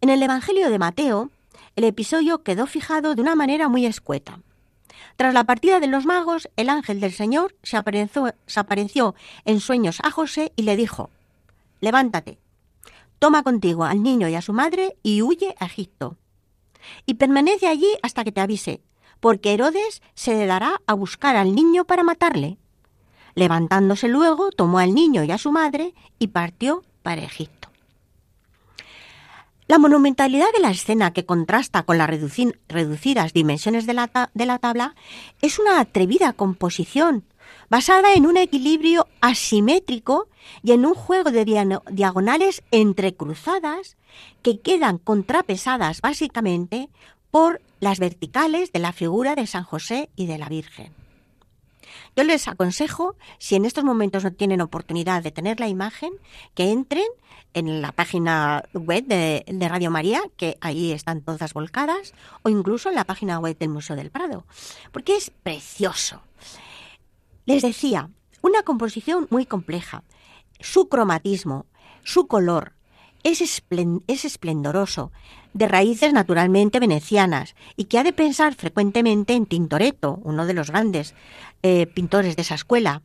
S3: En el Evangelio de Mateo, el episodio quedó fijado de una manera muy escueta. Tras la partida de los magos, el ángel del Señor se apareció, en sueños a José y le dijo, Levántate, toma contigo al niño y a su madre y huye a Egipto. Y permanece allí hasta que te avise, porque Herodes se dará a buscar al niño para matarle. Levantándose luego, tomó al niño y a su madre y partió para Egipto. La monumentalidad de la escena que contrasta con las reducidas dimensiones de la, de la tabla es una atrevida composición basada en un equilibrio asimétrico y en un juego de diagonales entrecruzadas que quedan contrapesadas básicamente por las verticales de la figura de San José y de la Virgen. Yo les aconsejo, si en estos momentos no tienen oportunidad de tener la imagen, que entren en la página web de, Radio María, que ahí están todas volcadas, o incluso en la página web del Museo del Prado, porque es precioso. Les decía, una composición muy compleja, su cromatismo, su color, es, es, esplendoroso, de raíces naturalmente venecianas, y que ha de pensar frecuentemente en Tintoretto, uno de los grandes eh, pintores de esa escuela.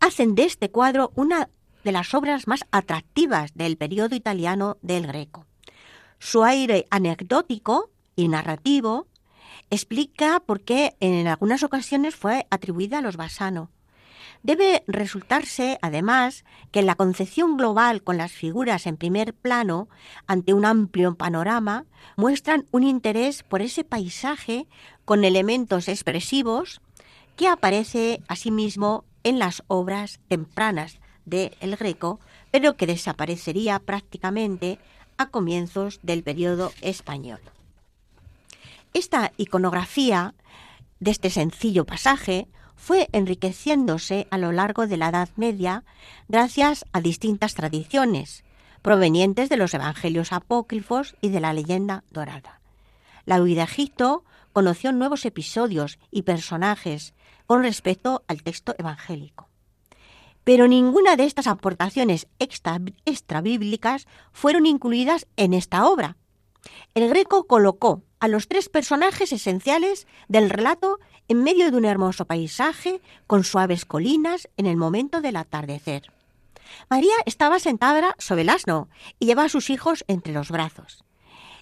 S3: Hacen de este cuadro una de las obras más atractivas del periodo italiano del Greco. Su aire anecdótico y narrativo explica por qué en algunas ocasiones fue atribuida a los Bassano. Debe resultarse, además, que la concepción global con las figuras en primer plano, ante un amplio panorama, muestran un interés por ese paisaje con elementos expresivos que aparece asimismo en las obras tempranas de El Greco, pero que desaparecería prácticamente a comienzos del periodo español. Esta iconografía de este sencillo pasaje fue enriqueciéndose a lo largo de la Edad Media gracias a distintas tradiciones provenientes de los evangelios apócrifos y de la leyenda dorada. La huida a Egipto conoció nuevos episodios y personajes con respecto al texto evangélico. Pero ninguna de estas aportaciones extra, extrabíblicas fueron incluidas en esta obra. El Greco colocó a los tres personajes esenciales del relato en medio de un hermoso paisaje con suaves colinas en el momento del atardecer. María estaba sentada sobre el asno y lleva a sus hijos entre los brazos.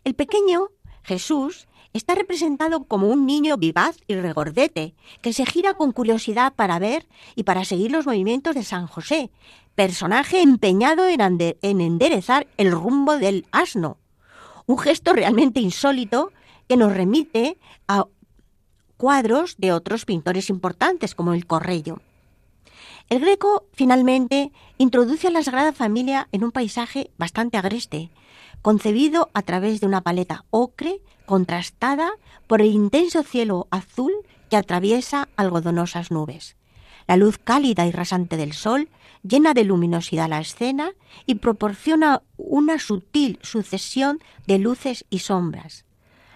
S3: El pequeño Jesús está representado como un niño vivaz y regordete, que se gira con curiosidad para ver y para seguir los movimientos de San José, personaje empeñado en enderezar el rumbo del asno. Un gesto realmente insólito que nos remite a cuadros de otros pintores importantes como el Corrello. El Greco finalmente introduce a la Sagrada Familia en un paisaje bastante agreste, concebido a través de una paleta ocre contrastada por el intenso cielo azul que atraviesa algodonosas nubes. La luz cálida y rasante del sol llena de luminosidad la escena y proporciona una sutil sucesión de luces y sombras.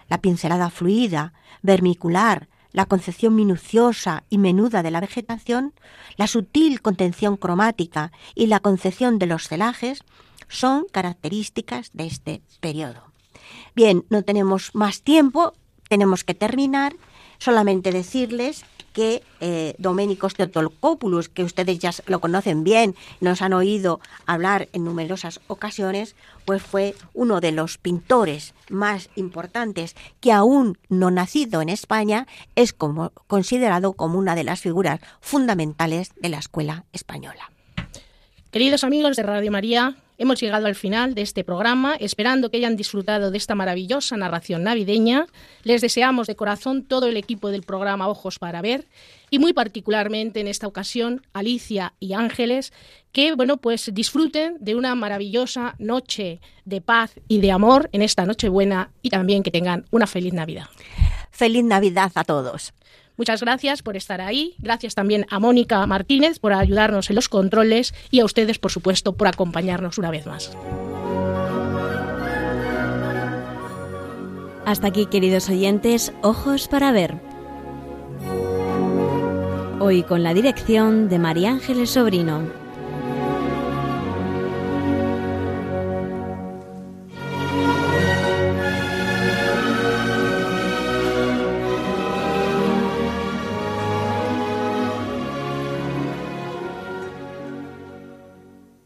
S3: La pincelada fluida, vermicular, la concepción minuciosa y menuda de la vegetación, la sutil contención cromática y la concepción de los celajes son características de este periodo. Bien, no tenemos más tiempo, tenemos que terminar. Solamente decirles que eh, Doménicos que ustedes ya lo conocen bien, nos han oído hablar en numerosas ocasiones, pues fue uno de los pintores más importantes que aún no nacido en España es como, considerado como una de las figuras fundamentales de la escuela española.
S2: Queridos amigos de Radio María, Hemos llegado al final de este programa, esperando que hayan disfrutado de esta maravillosa narración navideña. Les deseamos de corazón todo el equipo del programa Ojos para Ver y muy particularmente en esta ocasión Alicia y Ángeles, que bueno, pues disfruten de una maravillosa noche de paz y de amor en esta Nochebuena y también que tengan una feliz Navidad.
S3: Feliz Navidad a todos.
S2: Muchas gracias por estar ahí. Gracias también a Mónica Martínez por ayudarnos en los controles y a ustedes, por supuesto, por acompañarnos una vez más.
S1: Hasta aquí, queridos oyentes, ojos para ver. Hoy con la dirección de María Ángeles Sobrino.